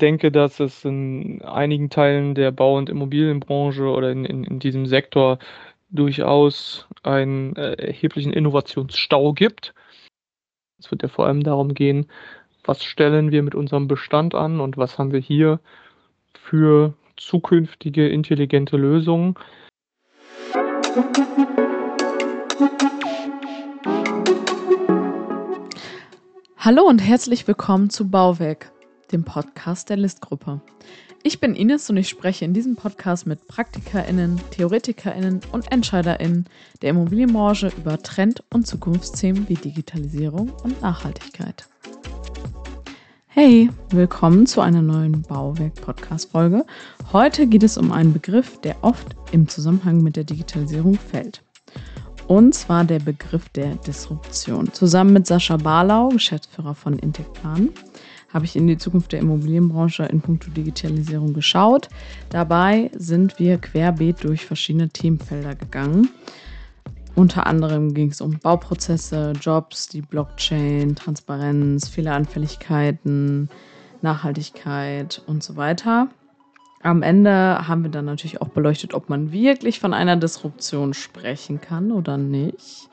denke, dass es in einigen Teilen der Bau- und Immobilienbranche oder in, in, in diesem Sektor durchaus einen äh, erheblichen Innovationsstau gibt. Es wird ja vor allem darum gehen, was stellen wir mit unserem Bestand an und was haben wir hier für zukünftige intelligente Lösungen. Hallo und herzlich willkommen zu Bauwerk, dem Podcast der Listgruppe. Ich bin Ines und ich spreche in diesem Podcast mit PraktikerInnen, TheoretikerInnen und EntscheiderInnen der Immobilienbranche über Trend- und Zukunftsthemen wie Digitalisierung und Nachhaltigkeit. Hey, willkommen zu einer neuen Bauwerk-Podcast-Folge. Heute geht es um einen Begriff, der oft im Zusammenhang mit der Digitalisierung fällt. Und zwar der Begriff der Disruption. Zusammen mit Sascha Barlau, Geschäftsführer von Intecplan, habe ich in die Zukunft der Immobilienbranche in puncto Digitalisierung geschaut. Dabei sind wir querbeet durch verschiedene Themenfelder gegangen. Unter anderem ging es um Bauprozesse, Jobs, die Blockchain, Transparenz, Fehleranfälligkeiten, Nachhaltigkeit und so weiter. Am Ende haben wir dann natürlich auch beleuchtet, ob man wirklich von einer Disruption sprechen kann oder nicht.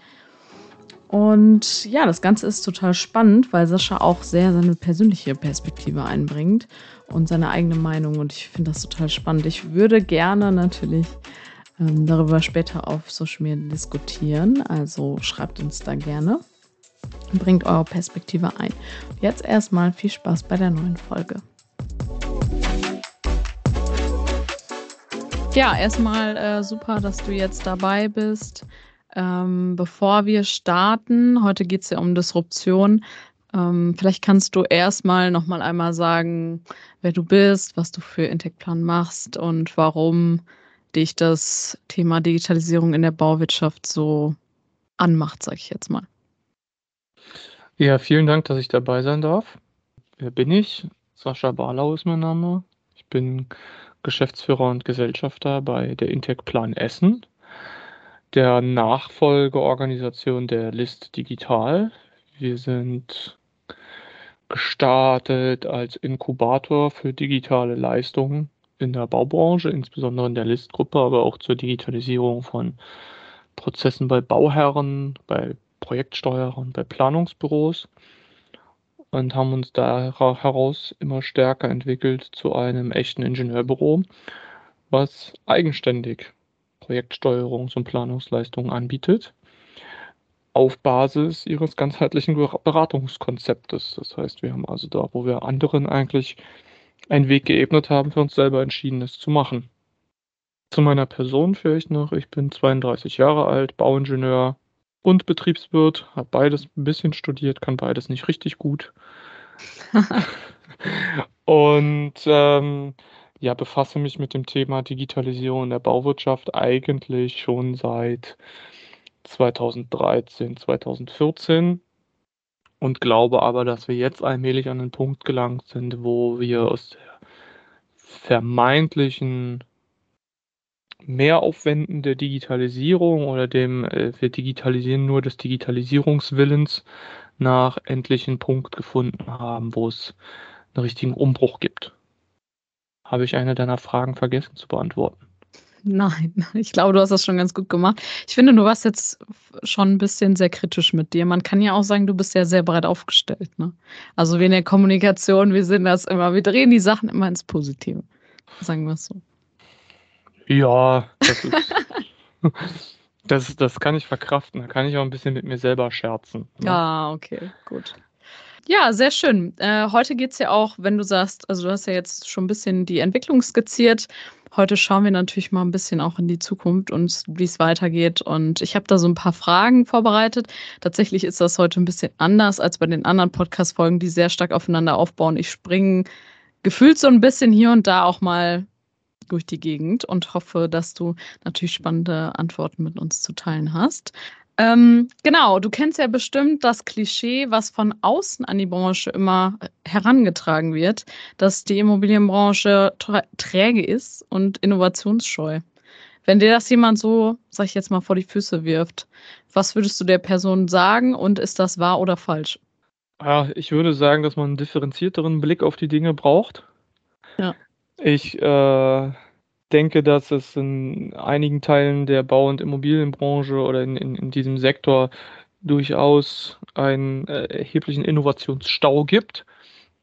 Und ja, das Ganze ist total spannend, weil Sascha auch sehr seine persönliche Perspektive einbringt und seine eigene Meinung. Und ich finde das total spannend. Ich würde gerne natürlich ähm, darüber später auf Social Media diskutieren. Also schreibt uns da gerne. Bringt eure Perspektive ein. Jetzt erstmal viel Spaß bei der neuen Folge. Ja, erstmal äh, super, dass du jetzt dabei bist. Ähm, bevor wir starten, heute geht es ja um Disruption. Ähm, vielleicht kannst du erstmal nochmal einmal sagen, wer du bist, was du für Intecplan machst und warum dich das Thema Digitalisierung in der Bauwirtschaft so anmacht, sage ich jetzt mal. Ja, vielen Dank, dass ich dabei sein darf. Wer bin ich? Sascha Barlau ist mein Name. Ich bin Geschäftsführer und Gesellschafter bei der Intecplan Essen der Nachfolgeorganisation der List Digital. Wir sind gestartet als Inkubator für digitale Leistungen in der Baubranche, insbesondere in der Listgruppe, aber auch zur Digitalisierung von Prozessen bei Bauherren, bei Projektsteuerern, bei Planungsbüros und haben uns da heraus immer stärker entwickelt zu einem echten Ingenieurbüro, was eigenständig Projektsteuerungs- und Planungsleistungen anbietet, auf Basis ihres ganzheitlichen Beratungskonzeptes. Das heißt, wir haben also da, wo wir anderen eigentlich einen Weg geebnet haben, für uns selber entschieden, es zu machen. Zu meiner Person vielleicht noch, ich bin 32 Jahre alt, Bauingenieur und Betriebswirt, habe beides ein bisschen studiert, kann beides nicht richtig gut. und ähm, ja, befasse mich mit dem Thema Digitalisierung in der Bauwirtschaft eigentlich schon seit 2013, 2014 und glaube aber, dass wir jetzt allmählich an den Punkt gelangt sind, wo wir aus der vermeintlichen Mehraufwänden der Digitalisierung oder dem äh, wir digitalisieren nur des Digitalisierungswillens nach endlich einen Punkt gefunden haben, wo es einen richtigen Umbruch gibt. Habe ich eine deiner Fragen vergessen zu beantworten? Nein, ich glaube, du hast das schon ganz gut gemacht. Ich finde, du warst jetzt schon ein bisschen sehr kritisch mit dir. Man kann ja auch sagen, du bist ja sehr breit aufgestellt. Ne? Also wie in der Kommunikation, wir sind das immer, wir drehen die Sachen immer ins Positive. Sagen wir es so. Ja, das ist. das, das kann ich verkraften. Da kann ich auch ein bisschen mit mir selber scherzen. Ne? Ja, okay, gut. Ja, sehr schön. Äh, heute geht es ja auch, wenn du sagst, also du hast ja jetzt schon ein bisschen die Entwicklung skizziert. Heute schauen wir natürlich mal ein bisschen auch in die Zukunft und wie es weitergeht. Und ich habe da so ein paar Fragen vorbereitet. Tatsächlich ist das heute ein bisschen anders als bei den anderen Podcast-Folgen, die sehr stark aufeinander aufbauen. Ich springe gefühlt so ein bisschen hier und da auch mal durch die Gegend und hoffe, dass du natürlich spannende Antworten mit uns zu teilen hast. Ähm, genau, du kennst ja bestimmt das Klischee, was von außen an die Branche immer herangetragen wird, dass die Immobilienbranche träge ist und innovationsscheu. Wenn dir das jemand so, sag ich jetzt mal, vor die Füße wirft, was würdest du der Person sagen und ist das wahr oder falsch? Ja, ich würde sagen, dass man einen differenzierteren Blick auf die Dinge braucht. Ja. Ich äh, denke, dass es in einigen Teilen der Bau- und Immobilienbranche oder in, in, in diesem Sektor durchaus einen äh, erheblichen Innovationsstau gibt,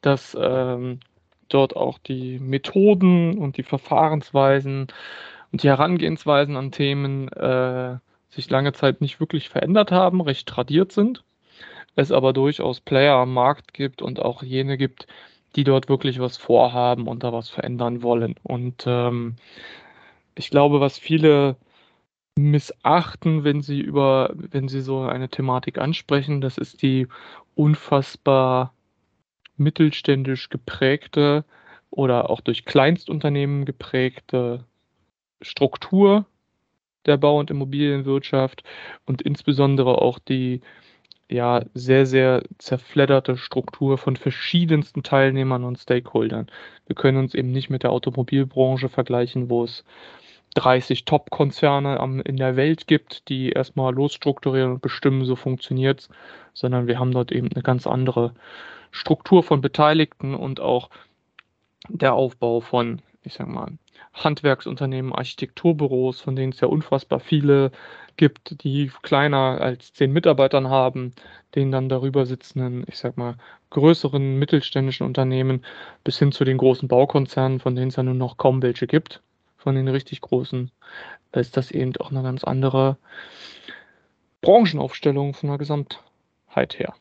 dass ähm, dort auch die Methoden und die Verfahrensweisen und die Herangehensweisen an Themen äh, sich lange Zeit nicht wirklich verändert haben, recht tradiert sind. Es aber durchaus Player am Markt gibt und auch jene gibt, die dort wirklich was vorhaben und da was verändern wollen. Und ähm, ich glaube, was viele missachten, wenn sie über, wenn sie so eine Thematik ansprechen, das ist die unfassbar mittelständisch geprägte oder auch durch Kleinstunternehmen geprägte Struktur der Bau- und Immobilienwirtschaft und insbesondere auch die ja sehr, sehr zerfledderte Struktur von verschiedensten Teilnehmern und Stakeholdern. Wir können uns eben nicht mit der Automobilbranche vergleichen, wo es 30 Top-Konzerne in der Welt gibt, die erstmal losstrukturieren und bestimmen, so funktioniert es, sondern wir haben dort eben eine ganz andere Struktur von Beteiligten und auch der Aufbau von, ich sag mal, Handwerksunternehmen, Architekturbüros, von denen es ja unfassbar viele gibt, die kleiner als zehn Mitarbeitern haben, denen dann darüber sitzenden, ich sag mal, größeren mittelständischen Unternehmen bis hin zu den großen Baukonzernen, von denen es ja nur noch kaum welche gibt, von den richtig großen, ist das eben auch eine ganz andere Branchenaufstellung von der Gesamtheit her.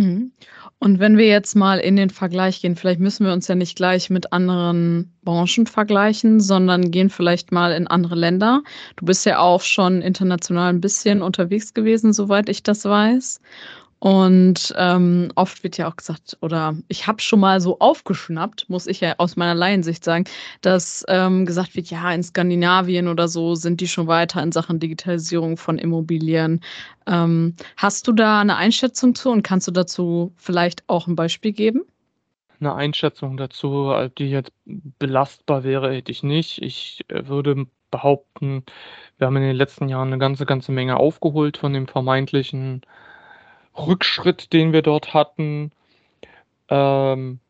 Mhm. Und wenn wir jetzt mal in den Vergleich gehen, vielleicht müssen wir uns ja nicht gleich mit anderen Branchen vergleichen, sondern gehen vielleicht mal in andere Länder. Du bist ja auch schon international ein bisschen unterwegs gewesen, soweit ich das weiß. Und ähm, oft wird ja auch gesagt, oder ich habe schon mal so aufgeschnappt, muss ich ja aus meiner Laiensicht sagen, dass ähm, gesagt wird, ja, in Skandinavien oder so sind die schon weiter in Sachen Digitalisierung von Immobilien. Ähm, hast du da eine Einschätzung zu und kannst du dazu vielleicht auch ein Beispiel geben? Eine Einschätzung dazu, die jetzt belastbar wäre, hätte ich nicht. Ich äh, würde behaupten, wir haben in den letzten Jahren eine ganze, ganze Menge aufgeholt von dem vermeintlichen Rückschritt, den wir dort hatten. Ähm,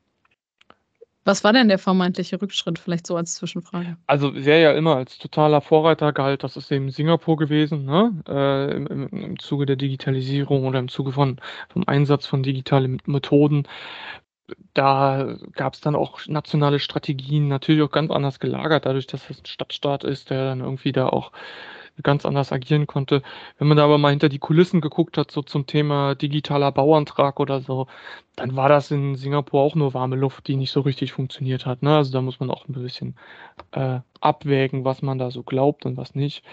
was war denn der vermeintliche Rückschritt, vielleicht so als Zwischenfrage? Also wer ja immer als totaler Vorreiter galt, das ist eben Singapur gewesen, ne? Äh, im, im, im, Zuge der Digitalisierung oder im Zuge von, vom Einsatz von digitalen Methoden. Da gab es dann auch nationale Strategien, natürlich auch ganz anders gelagert, dadurch, dass es ein Stadtstaat ist, der dann irgendwie da auch ganz anders agieren konnte. Wenn man da aber mal hinter die Kulissen geguckt hat, so zum Thema digitaler Bauantrag oder so, dann war das in Singapur auch nur warme Luft, die nicht so richtig funktioniert hat. Ne? Also da muss man auch ein bisschen äh, abwägen, was man da so glaubt und was nicht.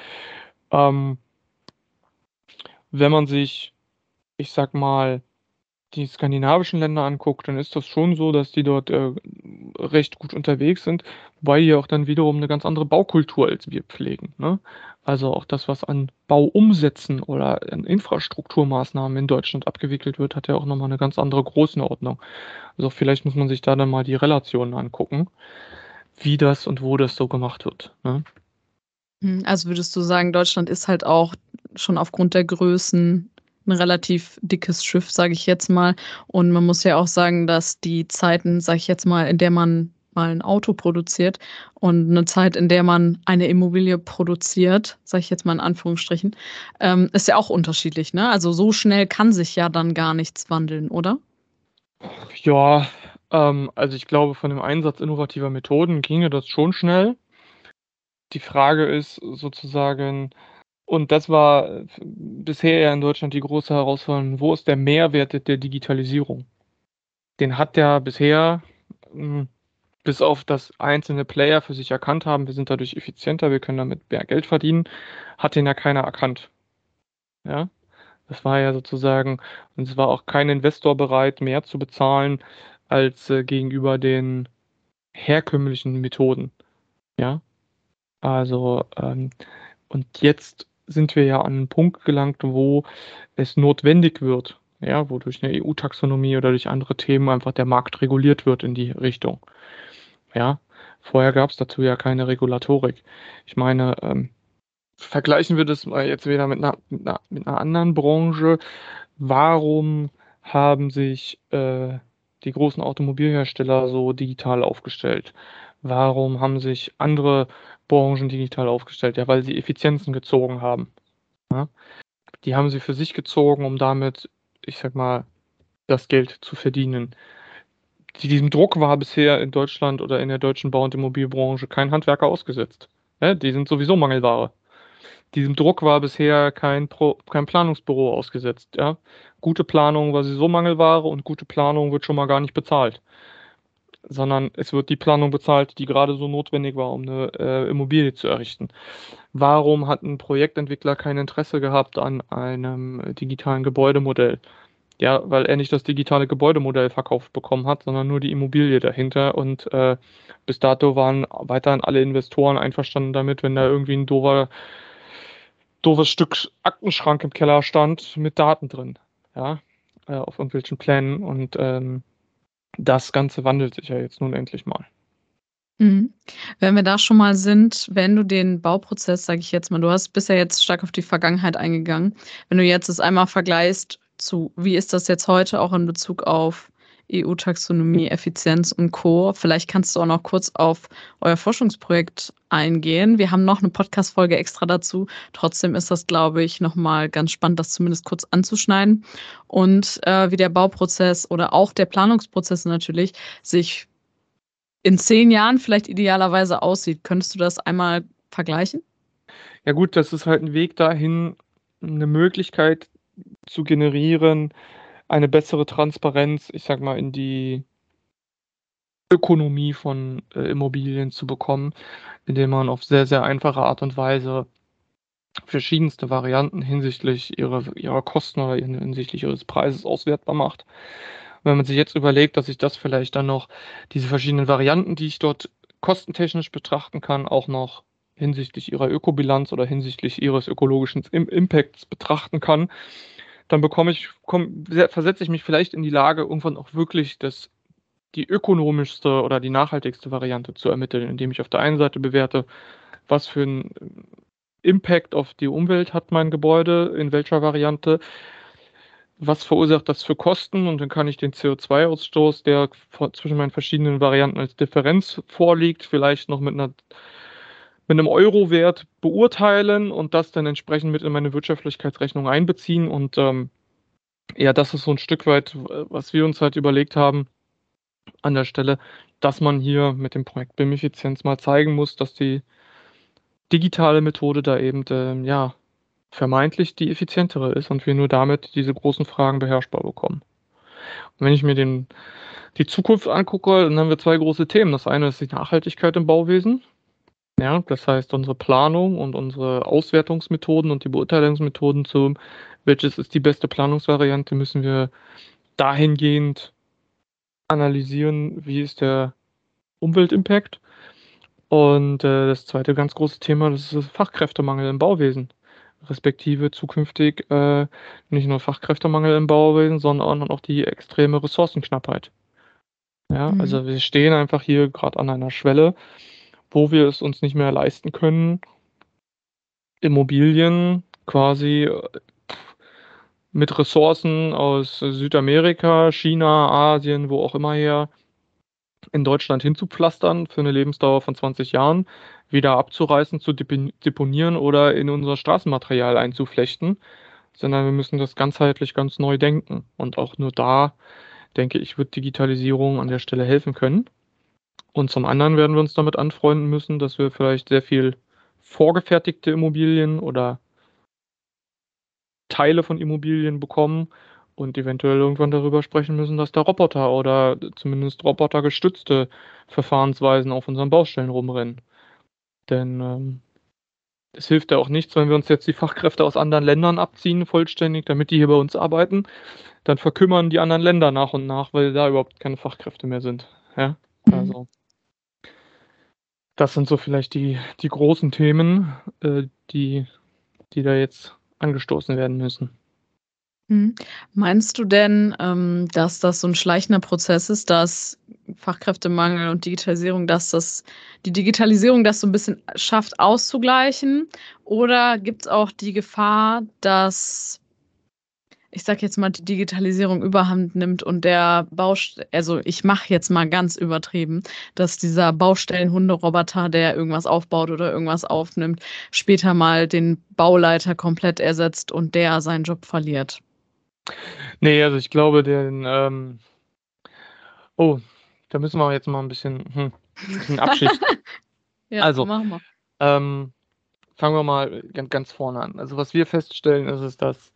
Ähm, wenn man sich, ich sag mal, die skandinavischen Länder anguckt, dann ist das schon so, dass die dort äh, recht gut unterwegs sind, wobei die auch dann wiederum eine ganz andere Baukultur als wir pflegen. Ne? Also auch das, was an Bauumsätzen oder an Infrastrukturmaßnahmen in Deutschland abgewickelt wird, hat ja auch nochmal eine ganz andere Größenordnung. Also vielleicht muss man sich da dann mal die Relationen angucken, wie das und wo das so gemacht wird. Ne? Hm, also würdest du sagen, Deutschland ist halt auch schon aufgrund der Größen ein relativ dickes Schiff, sage ich jetzt mal. Und man muss ja auch sagen, dass die Zeiten, sage ich jetzt mal, in der man mal ein Auto produziert und eine Zeit, in der man eine Immobilie produziert, sage ich jetzt mal in Anführungsstrichen, ähm, ist ja auch unterschiedlich. Ne? Also so schnell kann sich ja dann gar nichts wandeln, oder? Ja, ähm, also ich glaube, von dem Einsatz innovativer Methoden ginge das schon schnell. Die Frage ist sozusagen, und das war äh, bisher ja in Deutschland die große Herausforderung. Wo ist der Mehrwert der Digitalisierung? Den hat der bisher, hm, bis auf das einzelne Player für sich erkannt haben, wir sind dadurch effizienter, wir können damit mehr Geld verdienen, hat den ja keiner erkannt. Ja, das war ja sozusagen, und es war auch kein Investor bereit, mehr zu bezahlen als äh, gegenüber den herkömmlichen Methoden. Ja, also ähm, und jetzt sind wir ja an einen Punkt gelangt, wo es notwendig wird, ja, wo durch eine EU-Taxonomie oder durch andere Themen einfach der Markt reguliert wird in die Richtung. Ja, vorher gab es dazu ja keine Regulatorik. Ich meine, ähm, vergleichen wir das mal jetzt wieder mit einer, mit einer, mit einer anderen Branche. Warum haben sich äh, die großen Automobilhersteller so digital aufgestellt? Warum haben sich andere Branchen digital aufgestellt? Ja, weil sie Effizienzen gezogen haben. Ja? Die haben sie für sich gezogen, um damit, ich sag mal, das Geld zu verdienen. Diesem Druck war bisher in Deutschland oder in der deutschen Bau- und Immobilienbranche kein Handwerker ausgesetzt. Ja, die sind sowieso Mangelware. Diesem Druck war bisher kein, Pro, kein Planungsbüro ausgesetzt. Ja? Gute Planung war sowieso Mangelware und gute Planung wird schon mal gar nicht bezahlt. Sondern es wird die Planung bezahlt, die gerade so notwendig war, um eine äh, Immobilie zu errichten. Warum hat ein Projektentwickler kein Interesse gehabt an einem digitalen Gebäudemodell? Ja, weil er nicht das digitale Gebäudemodell verkauft bekommen hat, sondern nur die Immobilie dahinter. Und äh, bis dato waren weiterhin alle Investoren einverstanden damit, wenn da irgendwie ein dover, doofes Stück Aktenschrank im Keller stand mit Daten drin. Ja, äh, auf irgendwelchen Plänen. Und ähm, das Ganze wandelt sich ja jetzt nun endlich mal. Mhm. Wenn wir da schon mal sind, wenn du den Bauprozess, sage ich jetzt mal, du hast bisher jetzt stark auf die Vergangenheit eingegangen, wenn du jetzt es einmal vergleichst zu, wie ist das jetzt heute auch in Bezug auf EU-Taxonomie, Effizienz und Co. Vielleicht kannst du auch noch kurz auf euer Forschungsprojekt eingehen. Wir haben noch eine Podcast-Folge extra dazu. Trotzdem ist das, glaube ich, nochmal ganz spannend, das zumindest kurz anzuschneiden. Und äh, wie der Bauprozess oder auch der Planungsprozess natürlich sich in zehn Jahren vielleicht idealerweise aussieht. Könntest du das einmal vergleichen? Ja gut, das ist halt ein Weg dahin, eine Möglichkeit zu generieren, eine bessere Transparenz, ich sag mal, in die Ökonomie von äh, Immobilien zu bekommen, indem man auf sehr, sehr einfache Art und Weise verschiedenste Varianten hinsichtlich ihrer, ihrer Kosten oder hinsichtlich ihres Preises auswertbar macht. wenn man sich jetzt überlegt, dass ich das vielleicht dann noch, diese verschiedenen Varianten, die ich dort kostentechnisch betrachten kann, auch noch hinsichtlich ihrer Ökobilanz oder hinsichtlich ihres ökologischen Impacts betrachten kann, dann bekomme ich, komm, versetze ich mich vielleicht in die Lage, irgendwann auch wirklich das, die ökonomischste oder die nachhaltigste Variante zu ermitteln, indem ich auf der einen Seite bewerte, was für einen Impact auf die Umwelt hat mein Gebäude, in welcher Variante, was verursacht das für Kosten und dann kann ich den CO2-Ausstoß, der zwischen meinen verschiedenen Varianten als Differenz vorliegt, vielleicht noch mit einer mit einem Euro-Wert beurteilen und das dann entsprechend mit in meine Wirtschaftlichkeitsrechnung einbeziehen. Und ähm, ja, das ist so ein Stück weit, was wir uns halt überlegt haben an der Stelle, dass man hier mit dem Projekt BIM-Effizienz mal zeigen muss, dass die digitale Methode da eben äh, ja vermeintlich die effizientere ist und wir nur damit diese großen Fragen beherrschbar bekommen. Und wenn ich mir den, die Zukunft angucke, dann haben wir zwei große Themen. Das eine ist die Nachhaltigkeit im Bauwesen. Ja, das heißt, unsere Planung und unsere Auswertungsmethoden und die Beurteilungsmethoden zu, welches ist die beste Planungsvariante, müssen wir dahingehend analysieren, wie ist der Umweltimpact. Und äh, das zweite ganz große Thema, das ist das Fachkräftemangel im Bauwesen. Respektive zukünftig äh, nicht nur Fachkräftemangel im Bauwesen, sondern auch die extreme Ressourcenknappheit. Ja, mhm. also wir stehen einfach hier gerade an einer Schwelle, wo wir es uns nicht mehr leisten können, Immobilien quasi äh, mit Ressourcen aus Südamerika, China, Asien, wo auch immer her, in Deutschland hinzupflastern für eine Lebensdauer von 20 Jahren, wieder abzureißen, zu deponieren oder in unser Straßenmaterial einzuflechten, sondern wir müssen das ganzheitlich ganz neu denken. Und auch nur da, denke ich, wird Digitalisierung an der Stelle helfen können. Und zum anderen werden wir uns damit anfreunden müssen, dass wir vielleicht sehr viel vorgefertigte Immobilien oder Teile von Immobilien bekommen und eventuell irgendwann darüber sprechen müssen, dass da Roboter oder zumindest robotergestützte Verfahrensweisen auf unseren Baustellen rumrennen. Denn ähm, es hilft ja auch nichts, wenn wir uns jetzt die Fachkräfte aus anderen Ländern abziehen, vollständig, damit die hier bei uns arbeiten. Dann verkümmern die anderen Länder nach und nach, weil da überhaupt keine Fachkräfte mehr sind. Ja, mhm. also das sind so vielleicht die, die großen Themen, äh, die, die da jetzt angestoßen werden müssen. Mhm. Meinst du denn, ähm, dass das so ein schleichender Prozess ist, dass Fachkräftemangel und Digitalisierung, dass das die Digitalisierung das so ein bisschen schafft auszugleichen? Oder gibt es auch die Gefahr, dass ich sag jetzt mal, die Digitalisierung überhand nimmt und der Baustell, also ich mache jetzt mal ganz übertrieben, dass dieser Baustellenhunderoboter, der irgendwas aufbaut oder irgendwas aufnimmt, später mal den Bauleiter komplett ersetzt und der seinen Job verliert. Nee, also ich glaube, den, ähm, oh, da müssen wir jetzt mal ein bisschen, hm, ein bisschen abschichten. ja, also, machen wir. Ähm, fangen wir mal ganz, vorne an. Also was wir feststellen, ist es, dass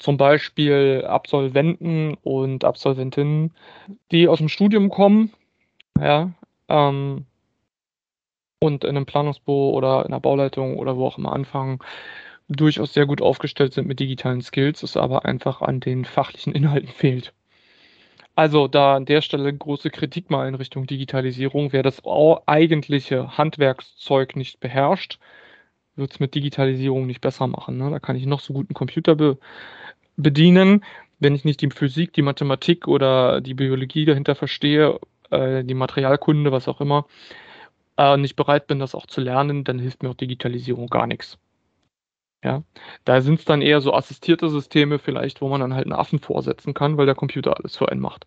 zum Beispiel Absolventen und Absolventinnen, die aus dem Studium kommen, ja, ähm, und in einem Planungsbüro oder in der Bauleitung oder wo auch immer anfangen, durchaus sehr gut aufgestellt sind mit digitalen Skills, es aber einfach an den fachlichen Inhalten fehlt. Also da an der Stelle große Kritik mal in Richtung Digitalisierung. Wer das eigentliche Handwerkszeug nicht beherrscht, wird es mit Digitalisierung nicht besser machen. Ne? Da kann ich noch so gut einen Computer be bedienen. Wenn ich nicht die Physik, die Mathematik oder die Biologie dahinter verstehe, äh, die Materialkunde, was auch immer, äh, nicht bereit bin, das auch zu lernen, dann hilft mir auch Digitalisierung gar nichts. Ja, da sind es dann eher so assistierte Systeme vielleicht, wo man dann halt einen Affen vorsetzen kann, weil der Computer alles für einen macht.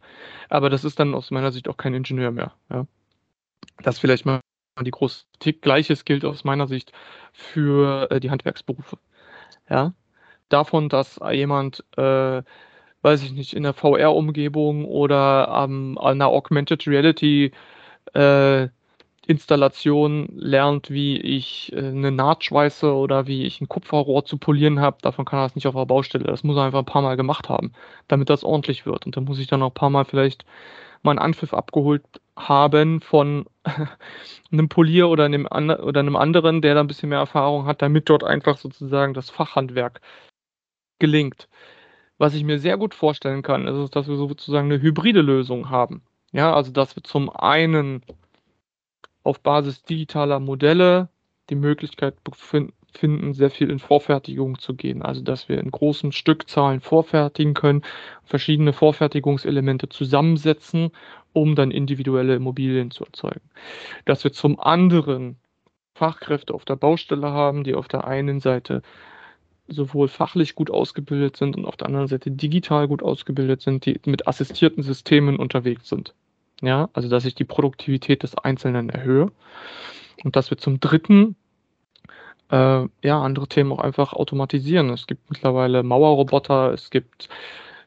Aber das ist dann aus meiner Sicht auch kein Ingenieur mehr. Ja. Das vielleicht mal die große Kritik. Gleiches gilt aus meiner Sicht für äh, die Handwerksberufe. Ja, davon, dass jemand, äh, weiß ich nicht, in der VR-Umgebung oder ähm, einer Augmented Reality äh, Installation lernt, wie ich äh, eine Naht schweiße oder wie ich ein Kupferrohr zu polieren habe, davon kann er das nicht auf der Baustelle. Das muss er einfach ein paar Mal gemacht haben, damit das ordentlich wird. Und dann muss ich dann auch ein paar Mal vielleicht mal einen Anpfiff abgeholt haben von einem Polier oder einem, oder einem anderen, der da ein bisschen mehr Erfahrung hat, damit dort einfach sozusagen das Fachhandwerk gelingt. Was ich mir sehr gut vorstellen kann, ist, dass wir sozusagen eine hybride Lösung haben. Ja, also dass wir zum einen auf Basis digitaler Modelle die Möglichkeit finden, sehr viel in Vorfertigung zu gehen. Also dass wir in großen Stückzahlen vorfertigen können, verschiedene Vorfertigungselemente zusammensetzen, um dann individuelle Immobilien zu erzeugen. Dass wir zum anderen Fachkräfte auf der Baustelle haben, die auf der einen Seite sowohl fachlich gut ausgebildet sind und auf der anderen Seite digital gut ausgebildet sind, die mit assistierten Systemen unterwegs sind. Ja, also dass ich die Produktivität des Einzelnen erhöhe. Und dass wir zum dritten äh, ja, andere Themen auch einfach automatisieren. Es gibt mittlerweile Mauerroboter, es gibt,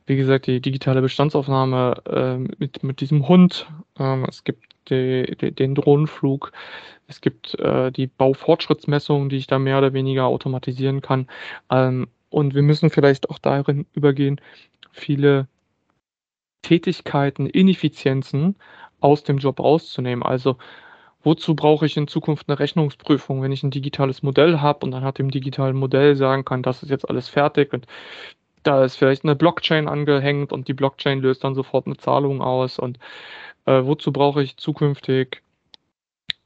wie gesagt, die digitale Bestandsaufnahme äh, mit, mit diesem Hund, ähm, es gibt die, die, den Drohnenflug, es gibt äh, die Baufortschrittsmessungen, die ich da mehr oder weniger automatisieren kann. Ähm, und wir müssen vielleicht auch darin übergehen, viele Tätigkeiten, Ineffizienzen aus dem Job rauszunehmen. Also wozu brauche ich in Zukunft eine Rechnungsprüfung, wenn ich ein digitales Modell habe und dann hat dem digitalen Modell sagen kann, das ist jetzt alles fertig und da ist vielleicht eine Blockchain angehängt und die Blockchain löst dann sofort eine Zahlung aus und äh, wozu brauche ich zukünftig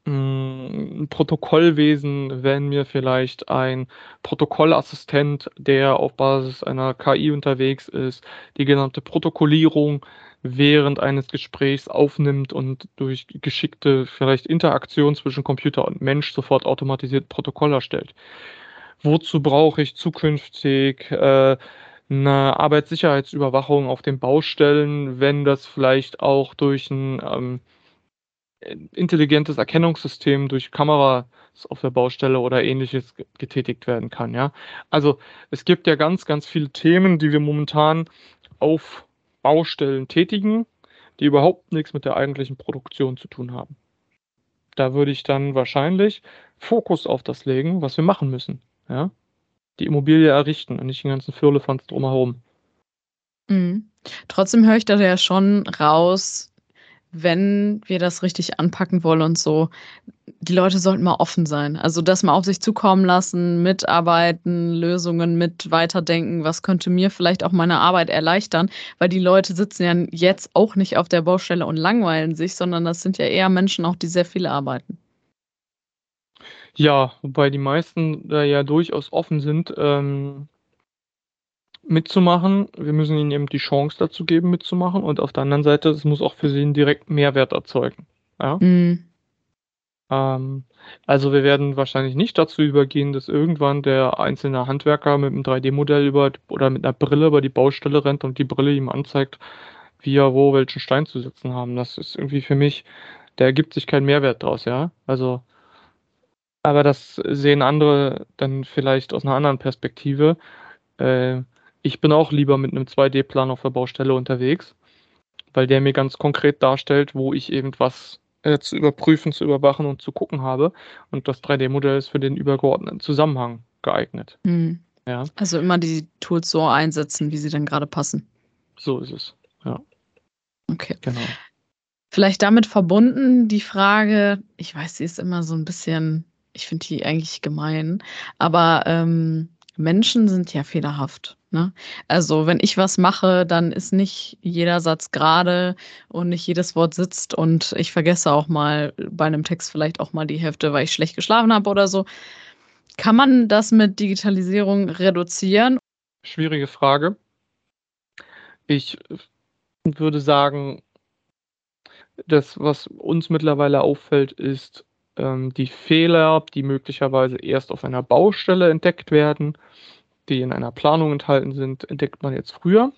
ein Protokollwesen, wenn mir vielleicht ein Protokollassistent, der auf Basis einer KI unterwegs ist, die genannte Protokollierung während eines Gesprächs aufnimmt und durch geschickte vielleicht Interaktion zwischen Computer und Mensch sofort automatisiert Protokoll erstellt. Wozu brauche ich zukünftig äh, eine Arbeitssicherheitsüberwachung auf den Baustellen, wenn das vielleicht auch durch ein ähm, intelligentes Erkennungssystem durch Kameras auf der Baustelle oder ähnliches getätigt werden kann, ja. Also es gibt ja ganz, ganz viele Themen, die wir momentan auf Baustellen tätigen, die überhaupt nichts mit der eigentlichen Produktion zu tun haben. Da würde ich dann wahrscheinlich Fokus auf das legen, was wir machen müssen, ja. Die Immobilie errichten und nicht den ganzen Firlefanz drumherum. Mhm. Trotzdem höre ich da ja schon raus, wenn wir das richtig anpacken wollen und so, die Leute sollten mal offen sein. Also das mal auf sich zukommen lassen, mitarbeiten, Lösungen mit weiterdenken, was könnte mir vielleicht auch meine Arbeit erleichtern, weil die Leute sitzen ja jetzt auch nicht auf der Baustelle und langweilen sich, sondern das sind ja eher Menschen auch, die sehr viel arbeiten. Ja, wobei die meisten da ja durchaus offen sind, ähm, mitzumachen. Wir müssen ihnen eben die Chance dazu geben, mitzumachen. Und auf der anderen Seite, es muss auch für sie einen direkten Mehrwert erzeugen. Ja? Mhm. Ähm, also wir werden wahrscheinlich nicht dazu übergehen, dass irgendwann der einzelne Handwerker mit einem 3D-Modell über oder mit einer Brille über die Baustelle rennt und die Brille ihm anzeigt, wie er wo welchen Stein zu setzen haben. Das ist irgendwie für mich, da ergibt sich kein Mehrwert draus, ja. Also, aber das sehen andere dann vielleicht aus einer anderen Perspektive. Äh, ich bin auch lieber mit einem 2D-Plan auf der Baustelle unterwegs, weil der mir ganz konkret darstellt, wo ich eben was äh, zu überprüfen, zu überwachen und zu gucken habe. Und das 3D-Modell ist für den übergeordneten Zusammenhang geeignet. Hm. Ja. Also immer die Tools so einsetzen, wie sie dann gerade passen. So ist es, ja. Okay. Genau. Vielleicht damit verbunden die Frage, ich weiß, sie ist immer so ein bisschen, ich finde die eigentlich gemein, aber ähm, Menschen sind ja fehlerhaft. Ne? Also wenn ich was mache, dann ist nicht jeder Satz gerade und nicht jedes Wort sitzt und ich vergesse auch mal bei einem Text vielleicht auch mal die Hälfte, weil ich schlecht geschlafen habe oder so. Kann man das mit Digitalisierung reduzieren? Schwierige Frage. Ich würde sagen, das, was uns mittlerweile auffällt, ist ähm, die Fehler, die möglicherweise erst auf einer Baustelle entdeckt werden, die in einer Planung enthalten sind, entdeckt man jetzt früher.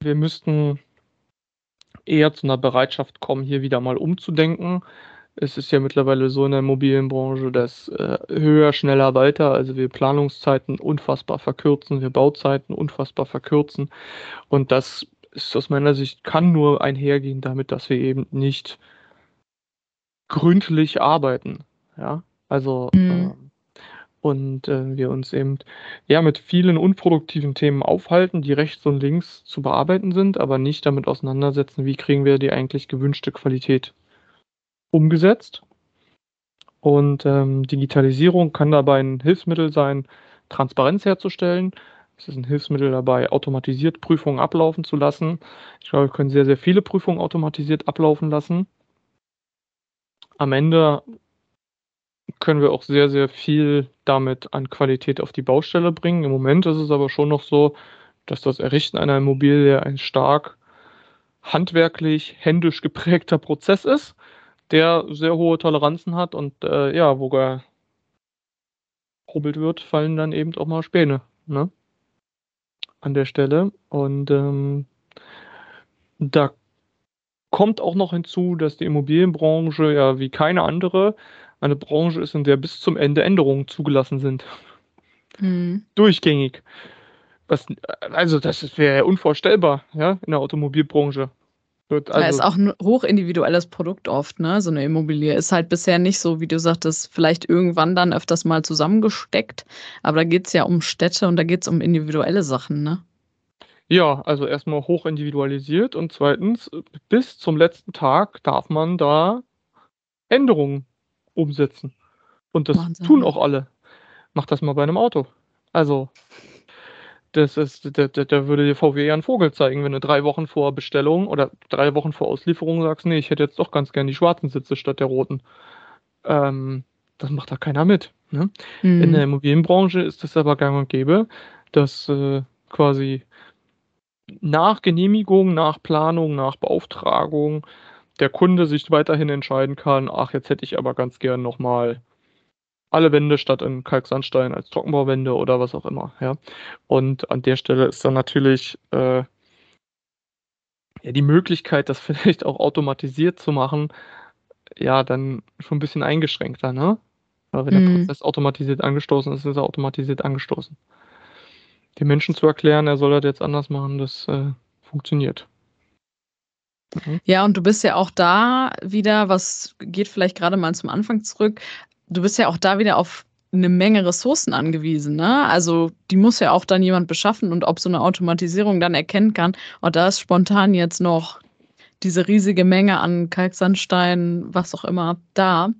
Wir müssten eher zu einer Bereitschaft kommen, hier wieder mal umzudenken. Es ist ja mittlerweile so in der Immobilienbranche, dass äh, höher, schneller, weiter, also wir Planungszeiten unfassbar verkürzen, wir Bauzeiten unfassbar verkürzen. Und das ist aus meiner Sicht, kann nur einhergehen damit, dass wir eben nicht gründlich arbeiten. Ja, also mhm. äh, und äh, wir uns eben ja mit vielen unproduktiven Themen aufhalten, die rechts und links zu bearbeiten sind, aber nicht damit auseinandersetzen, wie kriegen wir die eigentlich gewünschte Qualität umgesetzt. Und ähm, Digitalisierung kann dabei ein Hilfsmittel sein, Transparenz herzustellen. Es ist ein Hilfsmittel dabei, automatisiert Prüfungen ablaufen zu lassen. Ich glaube, wir können sehr, sehr viele Prüfungen automatisiert ablaufen lassen. Am Ende können wir auch sehr, sehr viel damit an Qualität auf die Baustelle bringen. Im Moment ist es aber schon noch so, dass das Errichten einer Immobilie ein stark handwerklich, händisch geprägter Prozess ist, der sehr hohe Toleranzen hat und äh, ja, wo gerubbelt wird, fallen dann eben auch mal Späne ne? an der Stelle. Und ähm, da kommt auch noch hinzu, dass die Immobilienbranche ja wie keine andere eine Branche ist, in der bis zum Ende Änderungen zugelassen sind. Mhm. Durchgängig. Was, also das wäre unvorstellbar, ja, in der Automobilbranche. also ja, ist auch ein hochindividuelles Produkt oft, ne? So eine Immobilie ist halt bisher nicht so, wie du sagtest, vielleicht irgendwann dann öfters mal zusammengesteckt. Aber da geht es ja um Städte und da geht es um individuelle Sachen, ne? Ja, also erstmal hoch individualisiert und zweitens, bis zum letzten Tag darf man da Änderungen umsetzen. Und das Wahnsinn. tun auch alle. Mach das mal bei einem Auto. Also, das ist, da, da, würde dir VW ja einen Vogel zeigen, wenn du drei Wochen vor Bestellung oder drei Wochen vor Auslieferung sagst, nee, ich hätte jetzt doch ganz gern die schwarzen Sitze statt der roten. Ähm, das macht da keiner mit. Ne? Mhm. In der Immobilienbranche ist es aber gang und gäbe, dass äh, quasi nach Genehmigung, nach Planung, nach Beauftragung der Kunde sich weiterhin entscheiden kann, ach, jetzt hätte ich aber ganz gern nochmal alle Wände statt in Kalksandstein als Trockenbauwände oder was auch immer. Ja. Und an der Stelle ist dann natürlich äh, ja, die Möglichkeit, das vielleicht auch automatisiert zu machen, ja, dann schon ein bisschen eingeschränkter, ne? Weil wenn mhm. der Prozess automatisiert angestoßen ist, ist er automatisiert angestoßen. Den Menschen zu erklären, er soll das jetzt anders machen, das äh, funktioniert. Mhm. Ja, und du bist ja auch da wieder, was geht vielleicht gerade mal zum Anfang zurück, du bist ja auch da wieder auf eine Menge Ressourcen angewiesen. Ne? Also die muss ja auch dann jemand beschaffen und ob so eine Automatisierung dann erkennen kann, und oh, da ist spontan jetzt noch diese riesige Menge an Kalksandstein, was auch immer, da,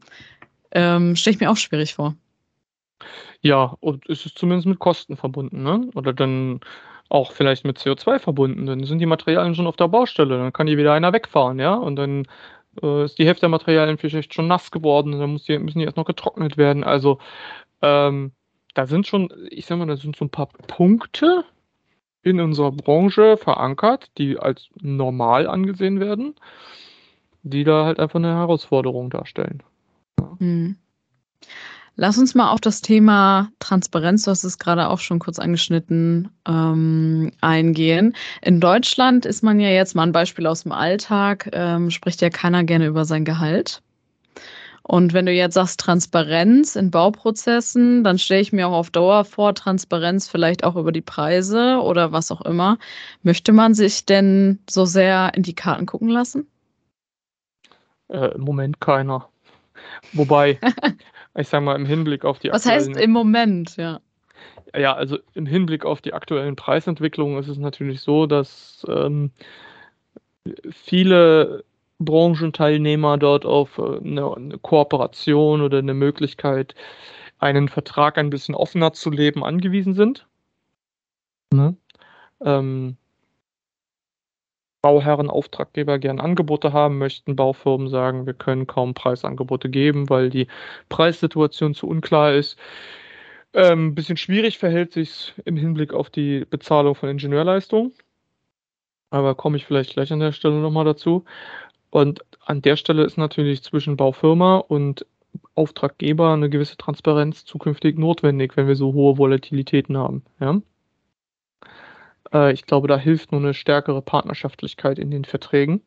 ähm, stelle ich mir auch schwierig vor. Ja, und es ist zumindest mit Kosten verbunden, ne? Oder dann auch vielleicht mit CO2 verbunden. Dann sind die Materialien schon auf der Baustelle, dann kann die wieder einer wegfahren, ja, und dann äh, ist die Hälfte der Materialien vielleicht schon nass geworden, dann die, müssen die erst noch getrocknet werden. Also ähm, da sind schon, ich sag mal, da sind so ein paar Punkte in unserer Branche verankert, die als normal angesehen werden, die da halt einfach eine Herausforderung darstellen. Hm. Lass uns mal auf das Thema Transparenz, du hast es gerade auch schon kurz angeschnitten, ähm, eingehen. In Deutschland ist man ja jetzt mal ein Beispiel aus dem Alltag, ähm, spricht ja keiner gerne über sein Gehalt. Und wenn du jetzt sagst Transparenz in Bauprozessen, dann stelle ich mir auch auf Dauer vor, Transparenz vielleicht auch über die Preise oder was auch immer. Möchte man sich denn so sehr in die Karten gucken lassen? Äh, Im Moment keiner. Wobei, ich sage mal, im Hinblick auf die Was heißt im Moment, ja? Ja, also im Hinblick auf die aktuellen Preisentwicklungen ist es natürlich so, dass ähm, viele Branchenteilnehmer dort auf äh, eine, eine, Kooperation oder eine Möglichkeit, einen Vertrag ein bisschen offener zu leben, angewiesen sind. Ne? Ähm, Bauherren, Auftraggeber gern Angebote haben möchten. Baufirmen sagen, wir können kaum Preisangebote geben, weil die Preissituation zu unklar ist. Ein ähm, bisschen schwierig verhält sich im Hinblick auf die Bezahlung von Ingenieurleistungen. Aber komme ich vielleicht gleich an der Stelle nochmal dazu. Und an der Stelle ist natürlich zwischen Baufirma und Auftraggeber eine gewisse Transparenz zukünftig notwendig, wenn wir so hohe Volatilitäten haben. Ja? Äh, ich glaube, da hilft nur eine stärkere Partnerschaftlichkeit in den Verträgen,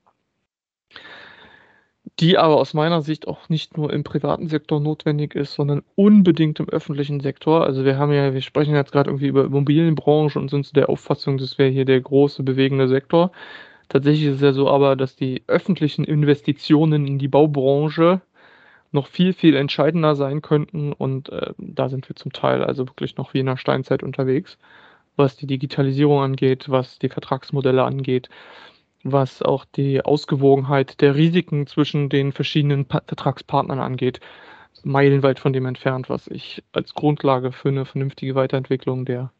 die aber aus meiner Sicht auch nicht nur im privaten Sektor notwendig ist, sondern unbedingt im öffentlichen Sektor. Also wir haben ja, wir sprechen jetzt gerade irgendwie über Immobilienbranche und sind zu der Auffassung, das wäre hier der große bewegende Sektor. Tatsächlich ist es ja so aber, dass die öffentlichen Investitionen in die Baubranche noch viel, viel entscheidender sein könnten und äh, da sind wir zum Teil also wirklich noch wie in der Steinzeit unterwegs was die Digitalisierung angeht, was die Vertragsmodelle angeht, was auch die Ausgewogenheit der Risiken zwischen den verschiedenen pa Vertragspartnern angeht. Meilenweit von dem entfernt, was ich als Grundlage für eine vernünftige Weiterentwicklung der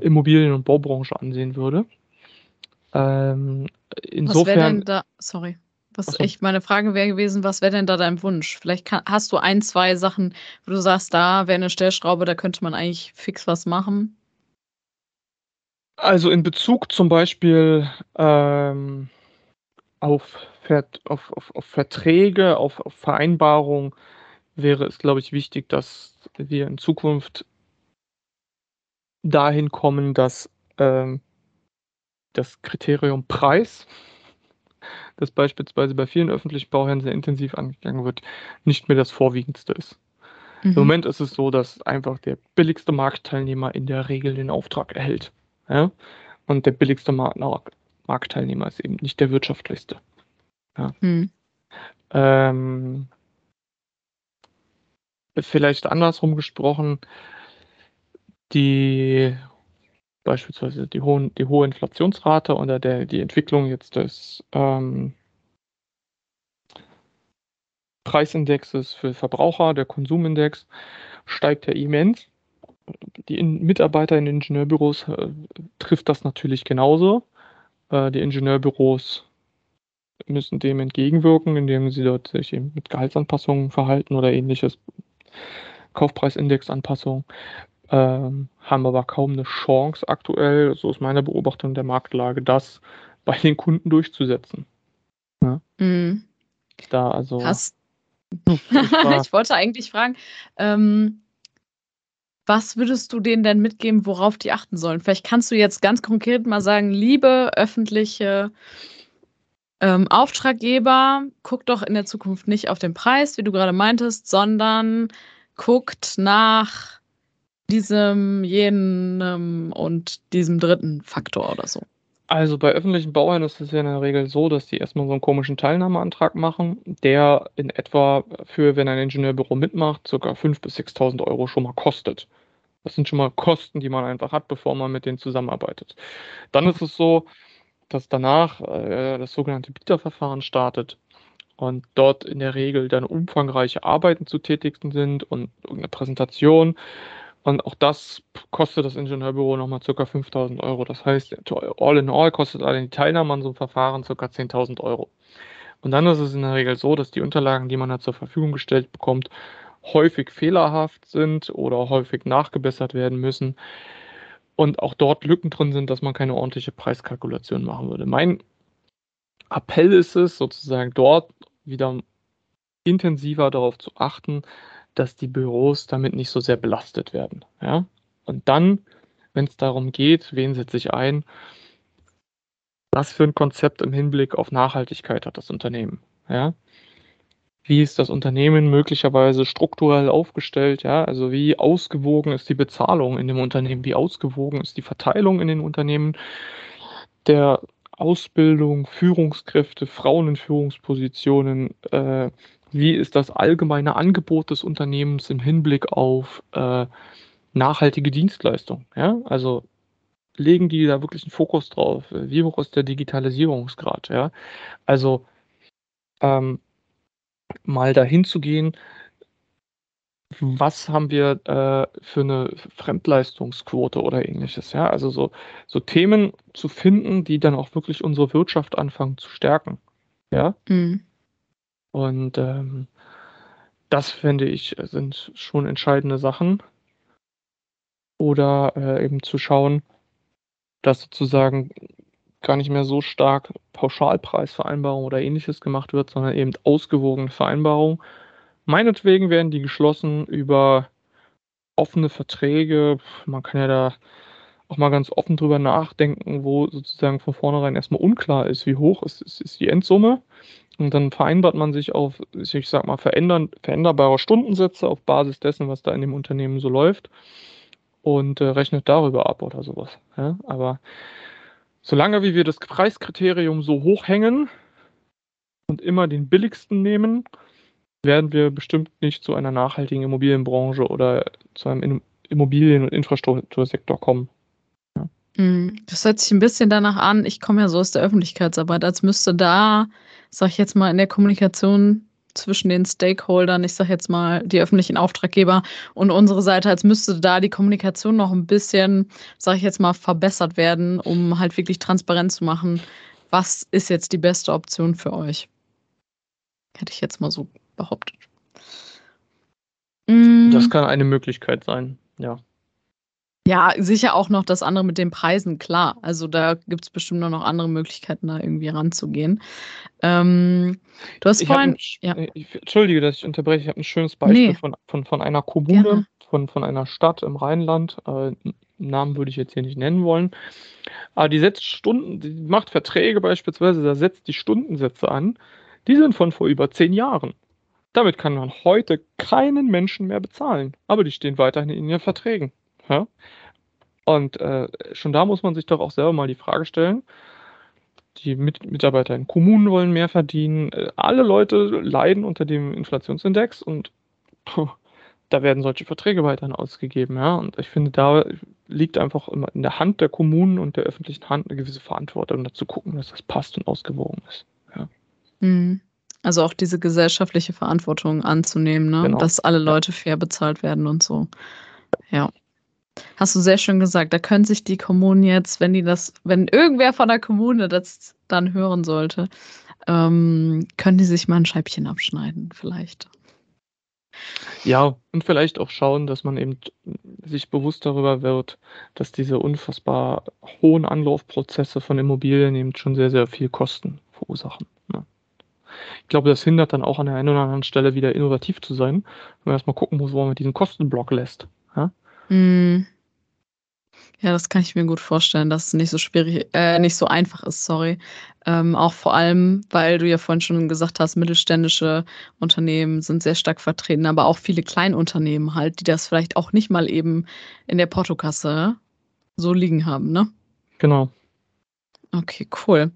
Immobilien- und Baubranche ansehen würde. Ähm, insofern. Was wäre denn da, sorry, was so. ich meine Frage wäre gewesen, was wäre denn da dein Wunsch? Vielleicht kann, hast du ein, zwei Sachen, wo du sagst, da wäre eine Stellschraube, da könnte man eigentlich fix was machen. Also in Bezug zum Beispiel ähm, auf, auf, auf, auf, Verträge, auf, auf Vereinbarungen wäre es, glaube ich, wichtig, dass wir in Zukunft dahin kommen, dass ähm, das Kriterium Preis, das beispielsweise bei vielen öffentlichen Bauherren sehr intensiv angegangen wird, nicht mehr das vorwiegendste ist. Mhm. Im Moment ist es so, dass einfach der billigste Marktteilnehmer in der Regel den Auftrag erhält. Ja? Und der billigste Marktteilnehmer ist eben nicht der wirtschaftlichste. Ja. Hm. Ähm, vielleicht andersrum gesprochen, die beispielsweise die, hohen, die hohe Inflationsrate oder der, die Entwicklung jetzt des ähm, Preisindexes für Verbraucher, der Konsumindex, steigt ja immens die Mitarbeiter in Ingenieurbüros äh, trifft das natürlich genauso. Äh, die Ingenieurbüros müssen dem entgegenwirken, indem sie dort sich eben mit Gehaltsanpassungen verhalten oder ähnliches. Kaufpreisindexanpassung. Ähm, haben aber kaum eine Chance aktuell, so ist meine Beobachtung der Marktlage, das bei den Kunden durchzusetzen. Ja? Mm. Da also. Hast ich wollte eigentlich fragen, ähm, was würdest du denen denn mitgeben, worauf die achten sollen? Vielleicht kannst du jetzt ganz konkret mal sagen, liebe öffentliche ähm, Auftraggeber, guckt doch in der Zukunft nicht auf den Preis, wie du gerade meintest, sondern guckt nach diesem, jenem und diesem dritten Faktor oder so. Also bei öffentlichen Bauherren ist es ja in der Regel so, dass die erstmal so einen komischen Teilnahmeantrag machen, der in etwa für, wenn ein Ingenieurbüro mitmacht, ca. 5.000 bis 6.000 Euro schon mal kostet. Das sind schon mal Kosten, die man einfach hat, bevor man mit denen zusammenarbeitet. Dann ist es so, dass danach äh, das sogenannte Bieterverfahren startet und dort in der Regel dann umfangreiche Arbeiten zu tätigen sind und eine Präsentation und auch das kostet das Ingenieurbüro nochmal ca. 5000 Euro. Das heißt, all in all kostet alle die Teilnahme an so einem Verfahren ca. 10.000 Euro. Und dann ist es in der Regel so, dass die Unterlagen, die man da zur Verfügung gestellt bekommt, häufig fehlerhaft sind oder häufig nachgebessert werden müssen. Und auch dort Lücken drin sind, dass man keine ordentliche Preiskalkulation machen würde. Mein Appell ist es, sozusagen dort wieder intensiver darauf zu achten, dass die Büros damit nicht so sehr belastet werden. Ja? Und dann, wenn es darum geht, wen setze ich ein, was für ein Konzept im Hinblick auf Nachhaltigkeit hat das Unternehmen? Ja? Wie ist das Unternehmen möglicherweise strukturell aufgestellt? Ja? Also wie ausgewogen ist die Bezahlung in dem Unternehmen? Wie ausgewogen ist die Verteilung in den Unternehmen der Ausbildung, Führungskräfte, Frauen in Führungspositionen? Äh, wie ist das allgemeine Angebot des Unternehmens im Hinblick auf äh, nachhaltige Dienstleistung? Ja? Also legen die da wirklich einen Fokus drauf? Wie hoch ist der Digitalisierungsgrad? Ja? Also ähm, mal dahin zu gehen, was haben wir äh, für eine Fremdleistungsquote oder ähnliches, ja? Also so, so Themen zu finden, die dann auch wirklich unsere Wirtschaft anfangen zu stärken. Ja. Mhm. Und ähm, das finde ich, sind schon entscheidende Sachen. Oder äh, eben zu schauen, dass sozusagen gar nicht mehr so stark Pauschalpreisvereinbarung oder ähnliches gemacht wird, sondern eben ausgewogene Vereinbarungen. Meinetwegen werden die geschlossen über offene Verträge. Man kann ja da auch mal ganz offen drüber nachdenken, wo sozusagen von vornherein erstmal unklar ist, wie hoch ist, ist, ist die Endsumme. Und dann vereinbart man sich auf, ich sag mal, verändern, veränderbare Stundensätze auf Basis dessen, was da in dem Unternehmen so läuft und äh, rechnet darüber ab oder sowas. Ja? Aber solange wie wir das Preiskriterium so hoch hängen und immer den billigsten nehmen, werden wir bestimmt nicht zu einer nachhaltigen Immobilienbranche oder zu einem Immobilien- und Infrastruktursektor kommen. Hm, das hört sich ein bisschen danach an, ich komme ja so aus der Öffentlichkeitsarbeit, als müsste da, sag ich jetzt mal, in der Kommunikation zwischen den Stakeholdern, ich sage jetzt mal die öffentlichen Auftraggeber und unsere Seite, als müsste da die Kommunikation noch ein bisschen, sage ich jetzt mal, verbessert werden, um halt wirklich transparent zu machen, was ist jetzt die beste Option für euch. Hätte ich jetzt mal so behauptet. Das mm. kann eine Möglichkeit sein, ja. Ja, sicher auch noch das andere mit den Preisen, klar. Also da gibt es bestimmt noch andere Möglichkeiten, da irgendwie ranzugehen. Ähm, du hast ich vorhin. Ein, ja. Äh, ich, Entschuldige, dass ich unterbreche. Ich habe ein schönes Beispiel nee. von, von, von einer Kommune, von, von einer Stadt im Rheinland. Äh, Namen würde ich jetzt hier nicht nennen wollen. Aber die setzt Stunden, die macht Verträge beispielsweise, da setzt die Stundensätze an. Die sind von vor über zehn Jahren. Damit kann man heute keinen Menschen mehr bezahlen. Aber die stehen weiterhin in ihren Verträgen. Ja? Und äh, schon da muss man sich doch auch selber mal die Frage stellen, die Mit Mitarbeiter in Kommunen wollen mehr verdienen, äh, alle Leute leiden unter dem Inflationsindex und puh, da werden solche Verträge weiterhin ausgegeben. Ja? Und ich finde, da liegt einfach immer in der Hand der Kommunen und der öffentlichen Hand eine gewisse Verantwortung, dazu gucken, dass das passt und ausgewogen ist. Ja. Mhm. Also auch diese gesellschaftliche Verantwortung anzunehmen, ne? Genau. dass alle Leute fair bezahlt werden und so. Ja. Hast du sehr schön gesagt. Da können sich die Kommunen jetzt, wenn die das, wenn irgendwer von der Kommune das dann hören sollte, ähm, können die sich mal ein Scheibchen abschneiden, vielleicht. Ja, und vielleicht auch schauen, dass man eben sich bewusst darüber wird, dass diese unfassbar hohen Anlaufprozesse von Immobilien eben schon sehr, sehr viel Kosten verursachen. Ne? Ich glaube, das hindert dann auch an der einen oder anderen Stelle wieder innovativ zu sein, wenn man erstmal gucken muss, wo man diesen Kostenblock lässt. Ja? Mm. Ja, das kann ich mir gut vorstellen, dass es nicht so schwierig, äh, nicht so einfach ist, sorry. Ähm, auch vor allem, weil du ja vorhin schon gesagt hast, mittelständische Unternehmen sind sehr stark vertreten, aber auch viele Kleinunternehmen halt, die das vielleicht auch nicht mal eben in der Portokasse so liegen haben, ne? Genau. Okay, cool.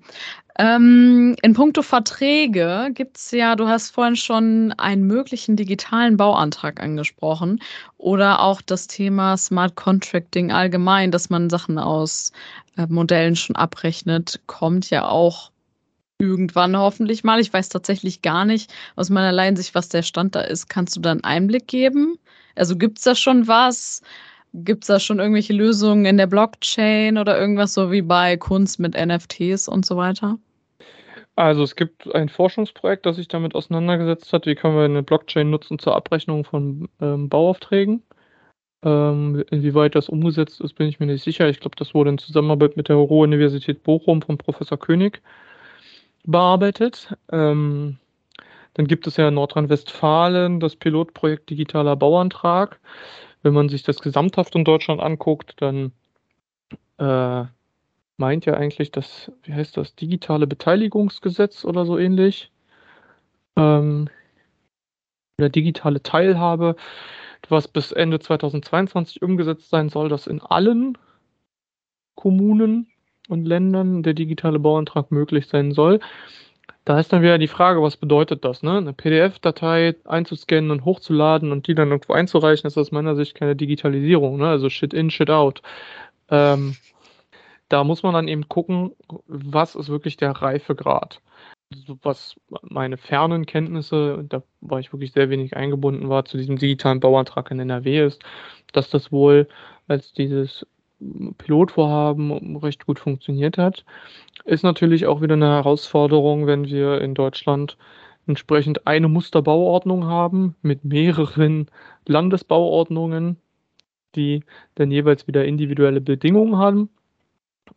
Ähm, in puncto Verträge gibt es ja, du hast vorhin schon einen möglichen digitalen Bauantrag angesprochen oder auch das Thema Smart Contracting allgemein, dass man Sachen aus äh, Modellen schon abrechnet, kommt ja auch irgendwann hoffentlich mal. Ich weiß tatsächlich gar nicht aus meiner Laiensicht, was der Stand da ist. Kannst du da einen Einblick geben? Also gibt es da schon was? Gibt es da schon irgendwelche Lösungen in der Blockchain oder irgendwas so wie bei Kunst mit NFTs und so weiter? Also es gibt ein Forschungsprojekt, das sich damit auseinandergesetzt hat, wie können wir eine Blockchain nutzen zur Abrechnung von ähm, Bauaufträgen. Ähm, inwieweit das umgesetzt ist, bin ich mir nicht sicher. Ich glaube, das wurde in Zusammenarbeit mit der Ruhr-Universität Bochum von Professor König bearbeitet. Ähm, Dann gibt es ja in Nordrhein-Westfalen das Pilotprojekt Digitaler Bauantrag. Wenn man sich das gesamthaft in Deutschland anguckt, dann äh, meint ja eigentlich das, wie heißt das, digitale Beteiligungsgesetz oder so ähnlich. Ähm, oder digitale Teilhabe, was bis Ende 2022 umgesetzt sein soll, dass in allen Kommunen und Ländern der digitale Bauantrag möglich sein soll. Da ist dann wieder die Frage, was bedeutet das? Ne? Eine PDF-Datei einzuscannen und hochzuladen und die dann irgendwo einzureichen, ist aus meiner Sicht keine Digitalisierung. Ne? Also Shit in, Shit out. Ähm, da muss man dann eben gucken, was ist wirklich der Reifegrad. Also was meine fernen Kenntnisse, da war ich wirklich sehr wenig eingebunden war, zu diesem digitalen Bauantrag in NRW ist, dass das wohl als dieses Pilotvorhaben recht gut funktioniert hat. Ist natürlich auch wieder eine Herausforderung, wenn wir in Deutschland entsprechend eine Musterbauordnung haben mit mehreren Landesbauordnungen, die dann jeweils wieder individuelle Bedingungen haben,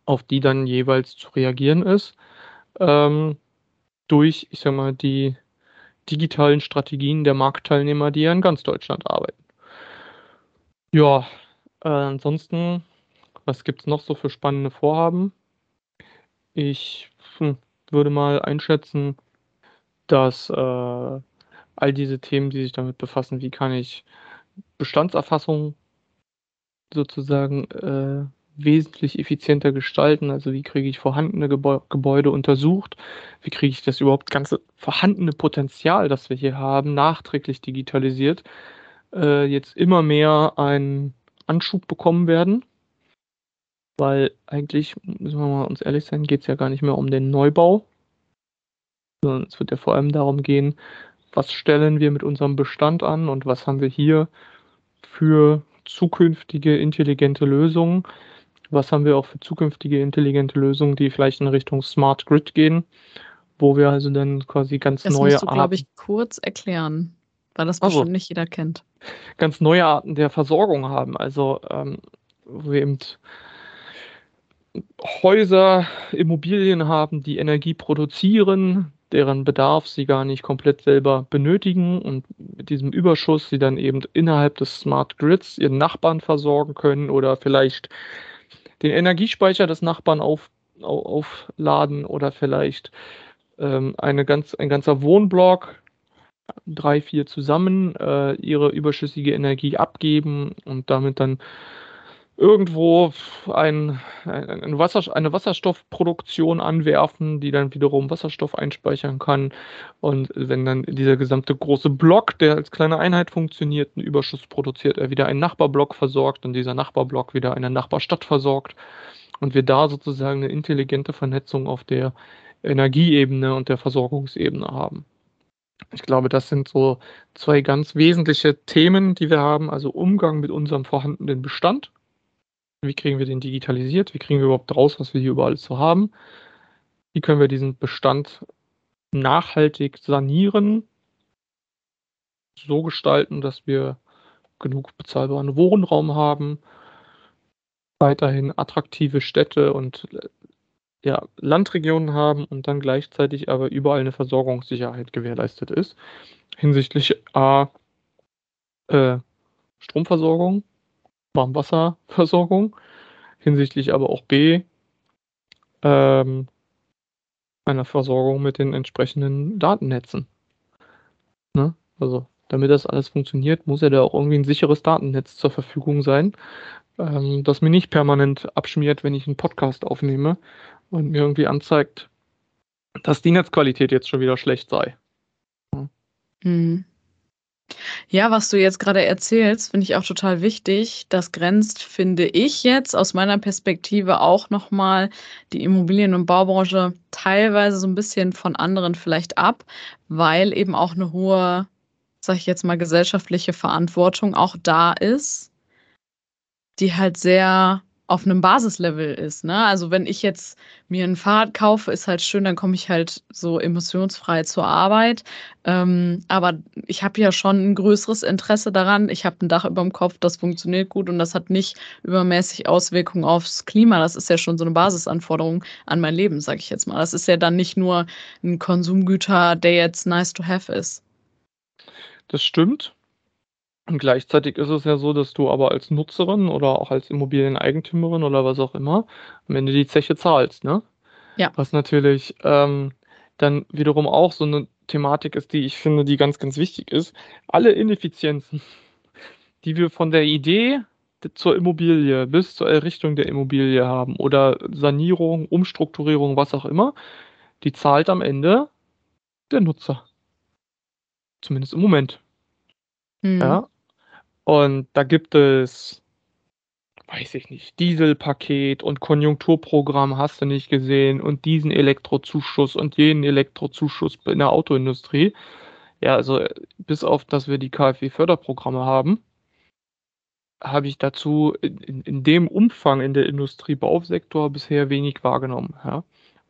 auf die dann jeweils zu reagieren ist, ähm, durch, ich sag mal, die digitalen Strategien der Marktteilnehmer, die ja in ganz Deutschland arbeiten. Ja, äh, ansonsten was gibt es noch so für spannende Vorhaben? Ich hm, würde mal einschätzen, dass äh, all diese Themen, die sich damit befassen, wie kann ich Bestandserfassung sozusagen äh, wesentlich effizienter gestalten. Also wie kriege ich vorhandene Gebäu Gebäude untersucht? Wie kriege ich das überhaupt ganze vorhandene Potenzial, das wir hier haben, nachträglich digitalisiert, äh, jetzt immer mehr einen Anschub bekommen werden? Weil eigentlich, müssen wir mal uns ehrlich sein, geht es ja gar nicht mehr um den Neubau, sondern es wird ja vor allem darum gehen, was stellen wir mit unserem Bestand an und was haben wir hier für zukünftige intelligente Lösungen. Was haben wir auch für zukünftige intelligente Lösungen, die vielleicht in Richtung Smart Grid gehen, wo wir also dann quasi ganz das neue musst du, glaube ich, kurz erklären, weil das bestimmt also, nicht jeder kennt. Ganz neue Arten der Versorgung haben. Also ähm, wo wir eben Häuser, Immobilien haben, die Energie produzieren, deren Bedarf sie gar nicht komplett selber benötigen und mit diesem Überschuss sie dann eben innerhalb des Smart Grids ihren Nachbarn versorgen können oder vielleicht den Energiespeicher des Nachbarn auf, aufladen oder vielleicht ähm, eine ganz, ein ganzer Wohnblock, drei, vier zusammen, äh, ihre überschüssige Energie abgeben und damit dann irgendwo ein, ein Wasser, eine Wasserstoffproduktion anwerfen, die dann wiederum Wasserstoff einspeichern kann. Und wenn dann dieser gesamte große Block, der als kleine Einheit funktioniert, einen Überschuss produziert, er wieder einen Nachbarblock versorgt und dieser Nachbarblock wieder eine Nachbarstadt versorgt. Und wir da sozusagen eine intelligente Vernetzung auf der Energieebene und der Versorgungsebene haben. Ich glaube, das sind so zwei ganz wesentliche Themen, die wir haben. Also Umgang mit unserem vorhandenen Bestand wie kriegen wir den digitalisiert? Wie kriegen wir überhaupt raus, was wir hier überall so haben? Wie können wir diesen Bestand nachhaltig sanieren, so gestalten, dass wir genug bezahlbaren Wohnraum haben, weiterhin attraktive Städte und ja, Landregionen haben und dann gleichzeitig aber überall eine Versorgungssicherheit gewährleistet ist. Hinsichtlich A, äh, Stromversorgung, Warmwasserversorgung, hinsichtlich aber auch B, ähm, einer Versorgung mit den entsprechenden Datennetzen. Ne? Also, damit das alles funktioniert, muss ja da auch irgendwie ein sicheres Datennetz zur Verfügung sein, ähm, das mir nicht permanent abschmiert, wenn ich einen Podcast aufnehme und mir irgendwie anzeigt, dass die Netzqualität jetzt schon wieder schlecht sei. Mhm. Ja, was du jetzt gerade erzählst, finde ich auch total wichtig. Das grenzt, finde ich jetzt aus meiner Perspektive auch nochmal die Immobilien- und Baubranche teilweise so ein bisschen von anderen vielleicht ab, weil eben auch eine hohe, sage ich jetzt mal, gesellschaftliche Verantwortung auch da ist, die halt sehr auf einem Basislevel ist. Ne? Also wenn ich jetzt mir ein Fahrrad kaufe, ist halt schön, dann komme ich halt so emissionsfrei zur Arbeit. Ähm, aber ich habe ja schon ein größeres Interesse daran. Ich habe ein Dach über dem Kopf, das funktioniert gut und das hat nicht übermäßig Auswirkungen aufs Klima. Das ist ja schon so eine Basisanforderung an mein Leben, sage ich jetzt mal. Das ist ja dann nicht nur ein Konsumgüter, der jetzt nice to have ist. Das stimmt. Und gleichzeitig ist es ja so, dass du aber als Nutzerin oder auch als Immobilieneigentümerin oder was auch immer am Ende die Zeche zahlst, ne? Ja. Was natürlich ähm, dann wiederum auch so eine Thematik ist, die ich finde, die ganz, ganz wichtig ist. Alle Ineffizienzen, die wir von der Idee zur Immobilie bis zur Errichtung der Immobilie haben oder Sanierung, Umstrukturierung, was auch immer, die zahlt am Ende der Nutzer. Zumindest im Moment. Mhm. Ja. Und da gibt es, weiß ich nicht, Dieselpaket und Konjunkturprogramm hast du nicht gesehen und diesen Elektrozuschuss und jenen Elektrozuschuss in der Autoindustrie. Ja, also bis auf, dass wir die KfW-Förderprogramme haben, habe ich dazu in, in, dem Umfang in der Industriebausektor bisher wenig wahrgenommen. Ja?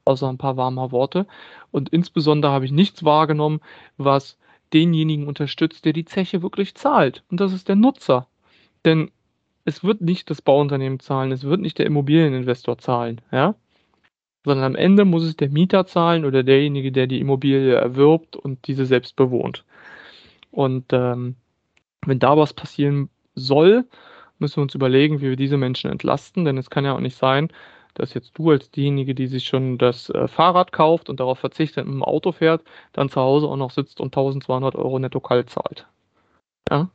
Außer ein paar warmer Worte. Und insbesondere habe ich nichts wahrgenommen, was denjenigen unterstützt, der die Zeche wirklich zahlt. Und das ist der Nutzer. Denn es wird nicht das Bauunternehmen zahlen, es wird nicht der Immobilieninvestor zahlen, ja? Sondern am Ende muss es der Mieter zahlen oder derjenige, der die Immobilie erwirbt und diese selbst bewohnt. Und ähm, wenn da was passieren soll, müssen wir uns überlegen, wie wir diese Menschen entlasten, denn es kann ja auch nicht sein, dass jetzt du als diejenige, die sich schon das äh, Fahrrad kauft und darauf verzichtet, mit dem Auto fährt, dann zu Hause auch noch sitzt und 1200 Euro netto kalt zahlt. Ja?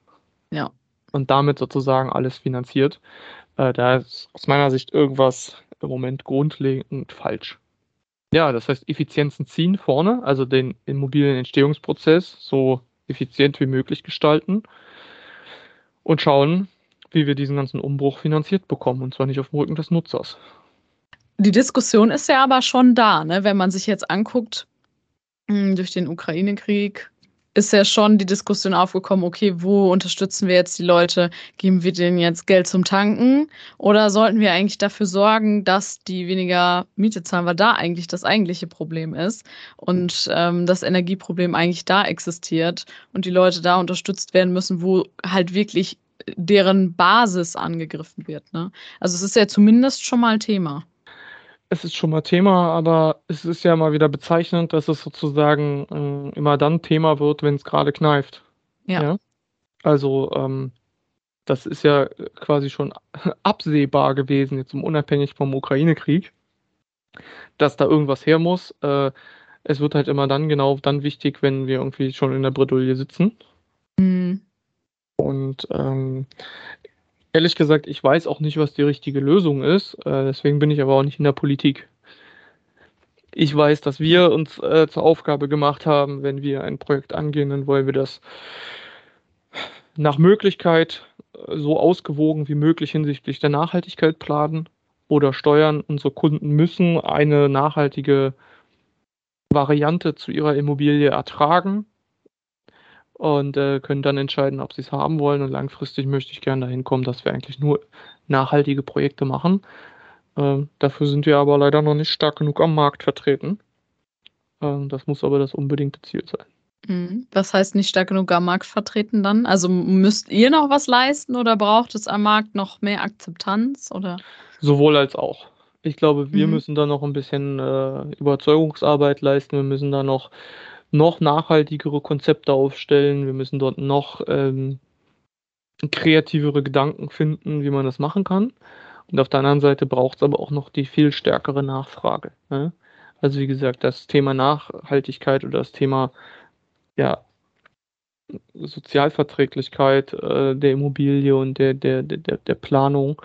Ja. Und damit sozusagen alles finanziert. Äh, da ist aus meiner Sicht irgendwas im Moment grundlegend falsch. Ja, das heißt, Effizienzen ziehen vorne, also den Immobilienentstehungsprozess so effizient wie möglich gestalten und schauen, wie wir diesen ganzen Umbruch finanziert bekommen, und zwar nicht auf dem Rücken des Nutzers. Die Diskussion ist ja aber schon da, ne? wenn man sich jetzt anguckt, hm, durch den Ukraine-Krieg ist ja schon die Diskussion aufgekommen, okay, wo unterstützen wir jetzt die Leute? Geben wir denen jetzt Geld zum Tanken? Oder sollten wir eigentlich dafür sorgen, dass die weniger Miete zahlen, weil da eigentlich das eigentliche Problem ist und ähm, das Energieproblem eigentlich da existiert und die Leute da unterstützt werden müssen, wo halt wirklich deren Basis angegriffen wird. Ne? Also es ist ja zumindest schon mal Thema es ist schon mal Thema, aber es ist ja mal wieder bezeichnend, dass es sozusagen äh, immer dann Thema wird, wenn es gerade kneift. Ja. ja? Also, ähm, das ist ja quasi schon absehbar gewesen, jetzt unabhängig vom Ukraine-Krieg, dass da irgendwas her muss. Äh, es wird halt immer dann genau dann wichtig, wenn wir irgendwie schon in der Bredouille sitzen. Mhm. Und ähm, Ehrlich gesagt, ich weiß auch nicht, was die richtige Lösung ist. Äh, deswegen bin ich aber auch nicht in der Politik. Ich weiß, dass wir uns äh, zur Aufgabe gemacht haben, wenn wir ein Projekt angehen, dann wollen wir das nach Möglichkeit äh, so ausgewogen wie möglich hinsichtlich der Nachhaltigkeit planen oder steuern. Unsere Kunden müssen eine nachhaltige Variante zu ihrer Immobilie ertragen und äh, können dann entscheiden, ob sie es haben wollen. Und langfristig möchte ich gerne dahin kommen, dass wir eigentlich nur nachhaltige Projekte machen. Ähm, dafür sind wir aber leider noch nicht stark genug am Markt vertreten. Ähm, das muss aber das unbedingte Ziel sein. Mhm. Was heißt nicht stark genug am Markt vertreten dann? Also müsst ihr noch was leisten oder braucht es am Markt noch mehr Akzeptanz? Oder? Sowohl als auch. Ich glaube, wir mhm. müssen da noch ein bisschen äh, Überzeugungsarbeit leisten. Wir müssen da noch noch nachhaltigere Konzepte aufstellen. Wir müssen dort noch ähm, kreativere Gedanken finden, wie man das machen kann. Und auf der anderen Seite braucht es aber auch noch die viel stärkere Nachfrage. Ne? Also wie gesagt, das Thema Nachhaltigkeit oder das Thema ja, Sozialverträglichkeit äh, der Immobilie und der, der, der, der Planung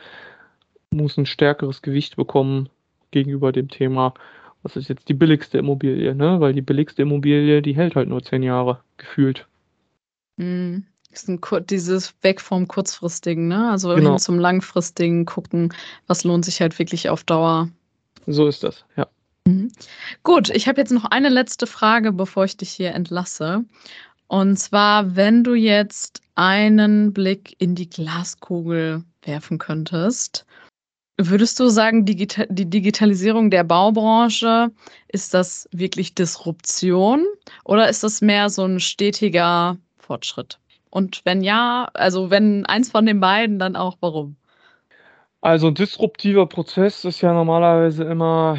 muss ein stärkeres Gewicht bekommen gegenüber dem Thema was ist jetzt die billigste Immobilie, ne? Weil die billigste Immobilie, die hält halt nur zehn Jahre, gefühlt. Mm, ist ein, dieses Weg vom kurzfristigen, ne? Also genau. hin zum langfristigen gucken, was lohnt sich halt wirklich auf Dauer. So ist das, ja. Mhm. Gut, ich habe jetzt noch eine letzte Frage, bevor ich dich hier entlasse. Und zwar, wenn du jetzt einen Blick in die Glaskugel werfen könntest, Würdest du sagen, die Digitalisierung der Baubranche, ist das wirklich Disruption oder ist das mehr so ein stetiger Fortschritt? Und wenn ja, also wenn eins von den beiden, dann auch warum? Also ein disruptiver Prozess ist ja normalerweise immer,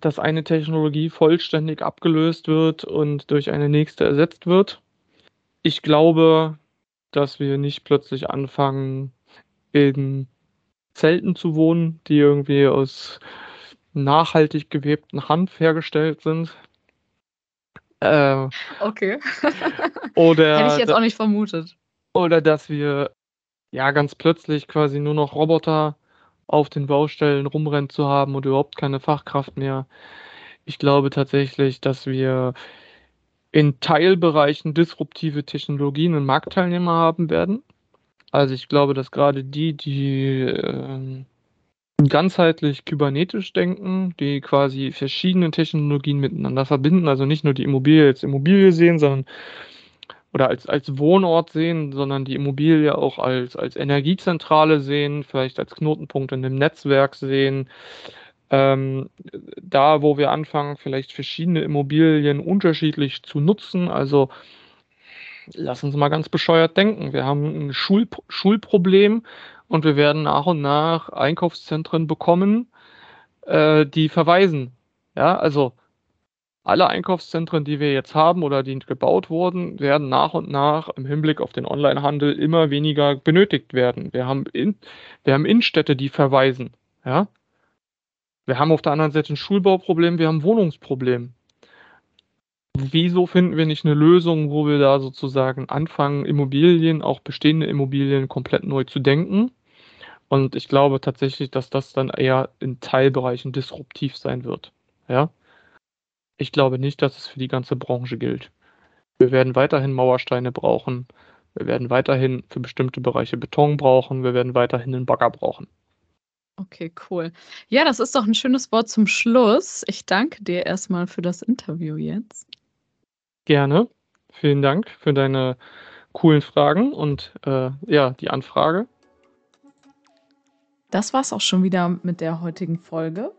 dass eine Technologie vollständig abgelöst wird und durch eine nächste ersetzt wird. Ich glaube, dass wir nicht plötzlich anfangen, in Zelten zu wohnen, die irgendwie aus nachhaltig gewebten Hanf hergestellt sind. Äh, okay. oder Hätte ich jetzt auch nicht vermutet. Oder dass wir ja ganz plötzlich quasi nur noch Roboter auf den Baustellen rumrennen zu haben und überhaupt keine Fachkraft mehr. Ich glaube tatsächlich, dass wir in Teilbereichen disruptive Technologien und Marktteilnehmer haben werden. Also ich glaube, dass gerade die, die äh, ganzheitlich kybernetisch denken, die quasi verschiedene Technologien miteinander verbinden, also nicht nur die Immobilie als Immobilie sehen, sondern oder als, als Wohnort sehen, sondern die Immobilie auch als, als Energiezentrale sehen, vielleicht als Knotenpunkt in dem Netzwerk sehen. Ähm, da, wo wir anfangen, vielleicht verschiedene Immobilien unterschiedlich zu nutzen, also lass uns mal ganz bescheuert denken. Wir haben ein Schul Schulproblem und wir werden nach und nach Einkaufszentren bekommen, äh, die verweisen. Ja, also alle Einkaufszentren, die wir jetzt haben oder die gebaut wurden, werden nach und nach im Hinblick auf den Onlinehandel immer weniger benötigt werden. Wir haben, in, wir haben Innenstädte, die verweisen. Ja? Wir haben auf der anderen Seite ein Schulbauproblem, wir haben ein Wohnungsproblem wieso finden wir nicht eine Lösung, wo wir da sozusagen anfangen, Immobilien, auch bestehende Immobilien komplett neu zu denken? Und ich glaube tatsächlich, dass das dann eher in Teilbereichen disruptiv sein wird. Ja. Ich glaube nicht, dass es für die ganze Branche gilt. Wir werden weiterhin Mauersteine brauchen. Wir werden weiterhin für bestimmte Bereiche Beton brauchen. Wir werden weiterhin einen Bagger brauchen. Okay, cool. Ja, das ist doch ein schönes Wort zum Schluss. Ich danke dir erstmal für das Interview jetzt. Gerne. Vielen Dank für deine coolen Fragen und äh, ja, die Anfrage. Das war's auch schon wieder mit der heutigen Folge.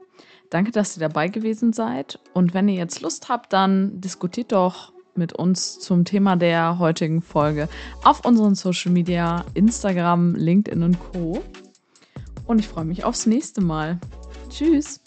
Danke, dass ihr dabei gewesen seid. Und wenn ihr jetzt Lust habt, dann diskutiert doch mit uns zum Thema der heutigen Folge auf unseren Social Media, Instagram, LinkedIn und Co. Und ich freue mich aufs nächste Mal. Tschüss.